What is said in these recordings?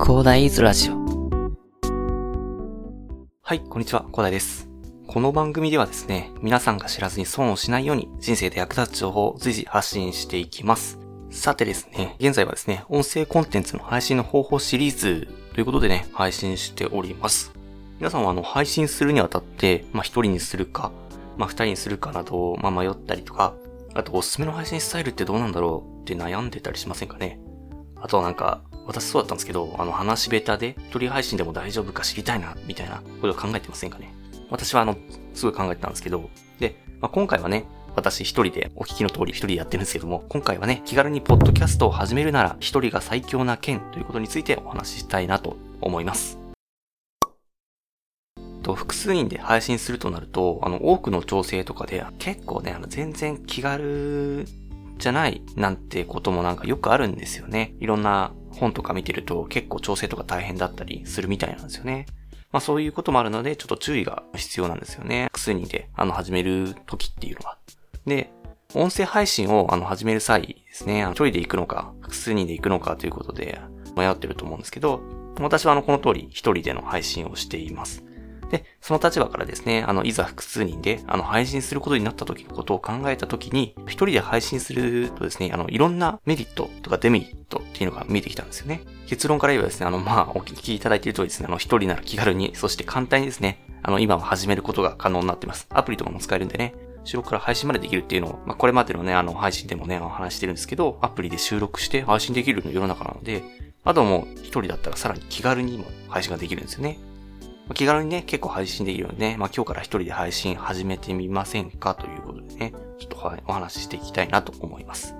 広大イズラジオ。はい、こんにちは、広大です。この番組ではですね、皆さんが知らずに損をしないように人生で役立つ情報を随時発信していきます。さてですね、現在はですね、音声コンテンツの配信の方法シリーズということでね、配信しております。皆さんはあの、配信するにあたって、まあ、一人にするか、まあ、二人にするかなど、まあ、迷ったりとか、あとおすすめの配信スタイルってどうなんだろうって悩んでたりしませんかね？あとなんか、私そうだったんですけど、あの、話し下手で、一人配信でも大丈夫か知りたいな、みたいなことを考えてませんかね私はあの、すごい考えてたんですけど、で、まあ、今回はね、私一人で、お聞きの通り一人でやってるんですけども、今回はね、気軽にポッドキャストを始めるなら、一人が最強な剣ということについてお話ししたいなと思います。と複数人で配信するとなると、あの、多くの調整とかで、結構ね、あの、全然気軽じゃないなんてこともなんかよくあるんですよね。いろんな本とか見てると結構調整とか大変だったりするみたいなんですよね。まあそういうこともあるので、ちょっと注意が必要なんですよね。複数人で、あの、始める時っていうのは。で、音声配信をあの始める際ですね、あの一人で行くのか、複数人で行くのかということで迷ってると思うんですけど、私はあの、この通り一人での配信をしています。で、その立場からですね、あの、いざ複数人で、あの、配信することになった時のことを考えた時に、一人で配信するとですね、あの、いろんなメリットとかデメリットっていうのが見えてきたんですよね。結論から言えばですね、あの、まあ、お聞きいただいている通りですね、あの、一人なら気軽に、そして簡単にですね、あの、今は始めることが可能になってます。アプリとかも使えるんでね、収録から配信までできるっていうのを、まあ、これまでのね、あの、配信でもね、あの話してるんですけど、アプリで収録して配信できるの世の中なので、あともう一人だったらさらに気軽にも配信ができるんですよね。ま気軽にね、結構配信できるので、ね、まあ今日から一人で配信始めてみませんかということでね、ちょっとお話ししていきたいなと思います。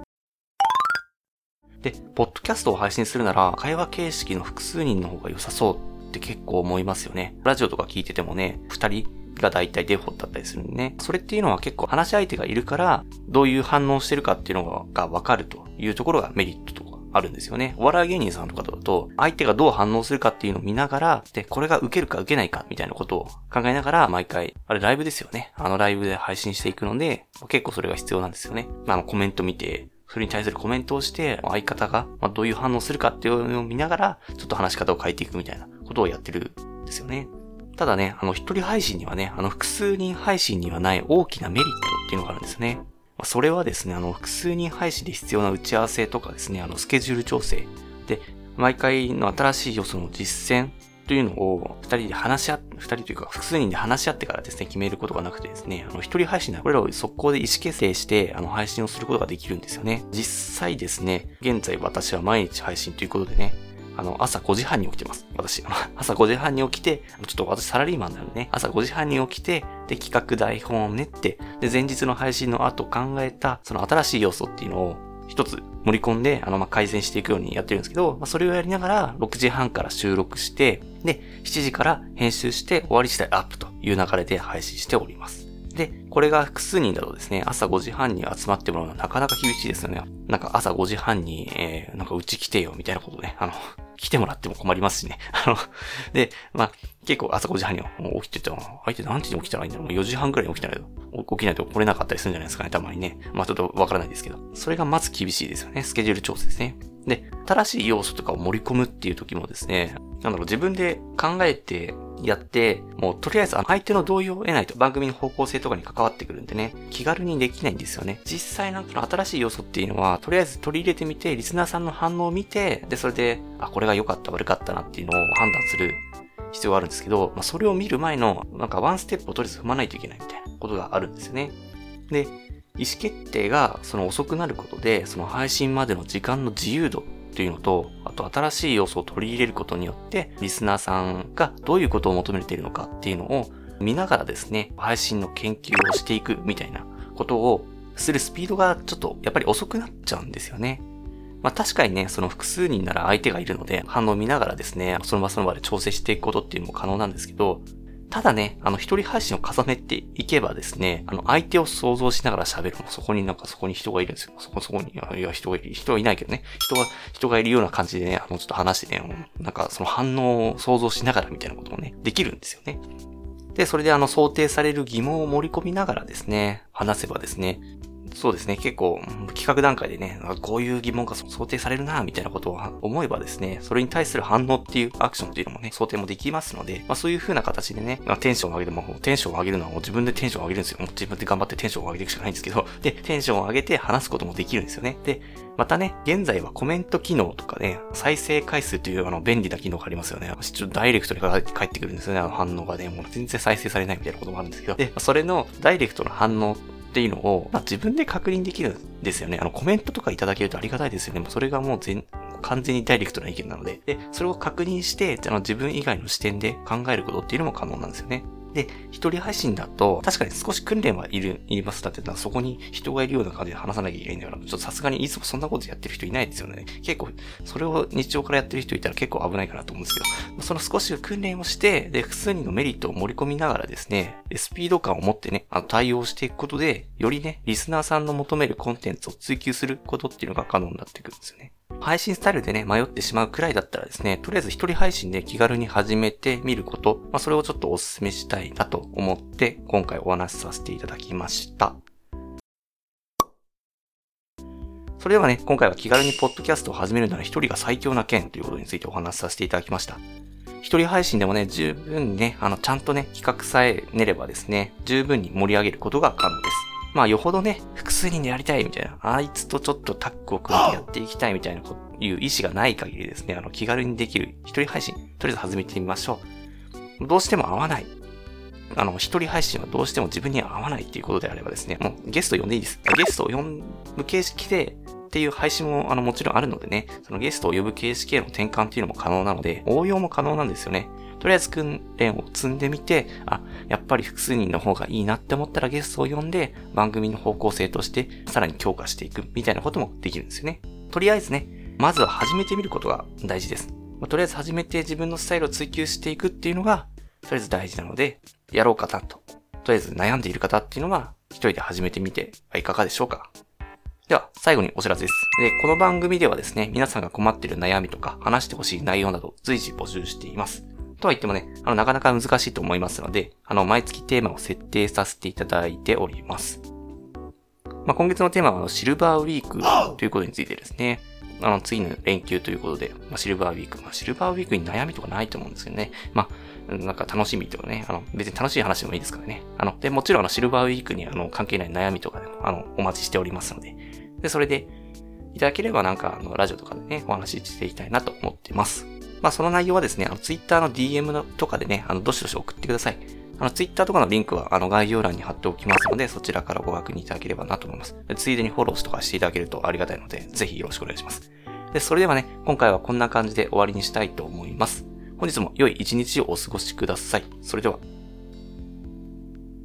で、ポッドキャストを配信するなら、会話形式の複数人の方が良さそうって結構思いますよね。ラジオとか聞いててもね、二人が大体デフォだったりするんでね。それっていうのは結構話し相手がいるから、どういう反応してるかっていうのがわかるというところがメリットとあるんですよね。お笑い芸人さんとかだと、相手がどう反応するかっていうのを見ながら、で、これが受けるか受けないかみたいなことを考えながら、毎回、あれライブですよね。あのライブで配信していくので、結構それが必要なんですよね。まあ、あのコメント見て、それに対するコメントをして、相方がまどういう反応するかっていうのを見ながら、ちょっと話し方を変えていくみたいなことをやってるんですよね。ただね、あの一人配信にはね、あの複数人配信にはない大きなメリットっていうのがあるんですね。それはですね、あの複数人配信で必要な打ち合わせとかですね、あのスケジュール調整で、毎回の新しい要素の実践というのを二人で話し合って、二人というか複数人で話し合ってからですね、決めることがなくてですね、あの一人配信ではこれらを速攻で意思決定して、あの配信をすることができるんですよね。実際ですね、現在私は毎日配信ということでね、あの、朝5時半に起きてます。私。朝5時半に起きて、ちょっと私サラリーマンなのでね、朝5時半に起きて、で、企画台本を練って、で、前日の配信の後考えた、その新しい要素っていうのを、一つ盛り込んで、あの、ま、改善していくようにやってるんですけど、まあ、それをやりながら、6時半から収録して、で、7時から編集して、終わり次第アップという流れで配信しております。で、これが複数人だとですね、朝5時半に集まってもらうのはなかなか厳しいですよね。なんか朝5時半に、えー、なんかうち来てよみたいなことね、あの、来てもらっても困りますしね。あの、で、まあ、結構朝5時半には起きてて、相手何時に起きたらいいんだろうもう4時半くらいに起きたら起きないと来れなかったりするんじゃないですかね、たまにね。まあちょっとわからないですけど。それがまず厳しいですよね。スケジュール調整ですね。で、新しい要素とかを盛り込むっていう時もですね、なんだろう、自分で考えてやって、もうとりあえず相手の同意を得ないと番組の方向性とかに関わってくるんでね、気軽にできないんですよね。実際なんかの新しい要素っていうのは、とりあえず取り入れてみて、リスナーさんの反応を見て、で、それで、あ、これが良かった悪かったなっていうのを判断する必要があるんですけど、まあ、それを見る前の、なんかワンステップをとりあえず踏まないといけないみたいなことがあるんですよね。で、意思決定がその遅くなることで、その配信までの時間の自由度っていうのと、あと新しい要素を取り入れることによって、リスナーさんがどういうことを求めているのかっていうのを見ながらですね、配信の研究をしていくみたいなことをするスピードがちょっとやっぱり遅くなっちゃうんですよね。まあ確かにね、その複数人なら相手がいるので、反応を見ながらですね、その場その場で調整していくことっていうのも可能なんですけど、ただね、あの、一人配信を重ねていけばですね、あの、相手を想像しながら喋る。もそこになんかそこに人がいるんですよ。そこそこに、いや人がいる。人はいないけどね。人が、人がいるような感じでね、あの、ちょっと話してね、なんかその反応を想像しながらみたいなこともね、できるんですよね。で、それであの、想定される疑問を盛り込みながらですね、話せばですね、そうですね、結構企画段階でね、こういう疑問が想定されるな、みたいなことを思えばですね、それに対する反応っていうアクションっていうのもね、想定もできますので、まあそういう風な形でね、まあ、テンションを上げても、テンションを上げるのはもう自分でテンションを上げるんですよ。もう自分で頑張ってテンションを上げていくしかないんですけど、で、テンションを上げて話すこともできるんですよね。で、またね、現在はコメント機能とかね、再生回数というあの便利な機能がありますよね。ちょっとダイレクトに返ってくるんですよね、あの反応がね。もう全然再生されないみたいなこともあるんですけど。で、それのダイレクトの反応っていうのを、まあ、自分で確認できるんですよね。あの、コメントとかいただけるとありがたいですよね。もうそれがもう全、完全にダイレクトな意見なので。で、それを確認して、あの自分以外の視点で考えることっていうのも可能なんですよね。で、一人配信だと、確かに少し訓練はいる、いりますだってのは、そこに人がいるような感じで話さなきゃいけないんだから、ちょっとさすがにいつもそんなことやってる人いないですよね。結構、それを日常からやってる人いたら結構危ないかなと思うんですけど、その少し訓練をして、で、複数人のメリットを盛り込みながらですね、スピード感を持ってね、あの対応していくことで、よりね、リスナーさんの求めるコンテンツを追求することっていうのが可能になってくるんですよね。配信スタイルでね、迷ってしまうくらいだったらですね、とりあえず一人配信で気軽に始めてみること、まあ、それをちょっとお勧めしたいなと思って、今回お話しさせていただきました。それではね、今回は気軽にポッドキャストを始めるなら一人が最強な件ということについてお話しさせていただきました。一人配信でもね、十分ね、あの、ちゃんとね、企画さえ練ればですね、十分に盛り上げることが可能です。まあよほどね、複数人でやりたいみたいな、あいつとちょっとタッグを組んでやっていきたいみたいなこいう意思がない限りですね、あの気軽にできる一人配信、とりあえず始めてみましょう。どうしても合わない。あの、一人配信はどうしても自分には合わないっていうことであればですね、もうゲスト呼んでいいです。ゲストを呼ぶ形式で、っていう配信もあのもちろんあるのでね、そのゲストを呼ぶ形式への転換っていうのも可能なので、応用も可能なんですよね。とりあえず訓練を積んでみて、あ、やっぱり複数人の方がいいなって思ったらゲストを呼んで、番組の方向性としてさらに強化していくみたいなこともできるんですよね。とりあえずね、まずは始めてみることが大事です。まあ、とりあえず始めて自分のスタイルを追求していくっていうのが、とりあえず大事なので、やろうかなと。とりあえず悩んでいる方っていうのは、一人で始めてみてはいかがでしょうかでは、最後にお知らせです。で、この番組ではですね、皆さんが困っている悩みとか、話してほしい内容など、随時募集しています。とは言ってもね、あの、なかなか難しいと思いますので、あの、毎月テーマを設定させていただいております。まあ、今月のテーマは、あのシルバーウィークということについてですね、あの、次の連休ということで、まあ、シルバーウィーク。まあ、シルバーウィークに悩みとかないと思うんですけどね。まあ、なんか楽しみとかね、あの、別に楽しい話でもいいですからね。あの、で、もちろんあの、シルバーウィークにあの、関係ない悩みとかでも、あの、お待ちしておりますので。で、それで、いただければなんか、あの、ラジオとかでね、お話ししていきたいなと思ってます。まあ、その内容はですね、あの、ツイッターの DM のとかでね、あの、どしどし送ってください。あの、ツイッターとかのリンクは、あの、概要欄に貼っておきますので、そちらからご確認いただければなと思います。ついでにフォローとかしていただけるとありがたいので、ぜひよろしくお願いします。で、それではね、今回はこんな感じで終わりにしたいと思います。本日も良い一日をお過ごしください。それでは。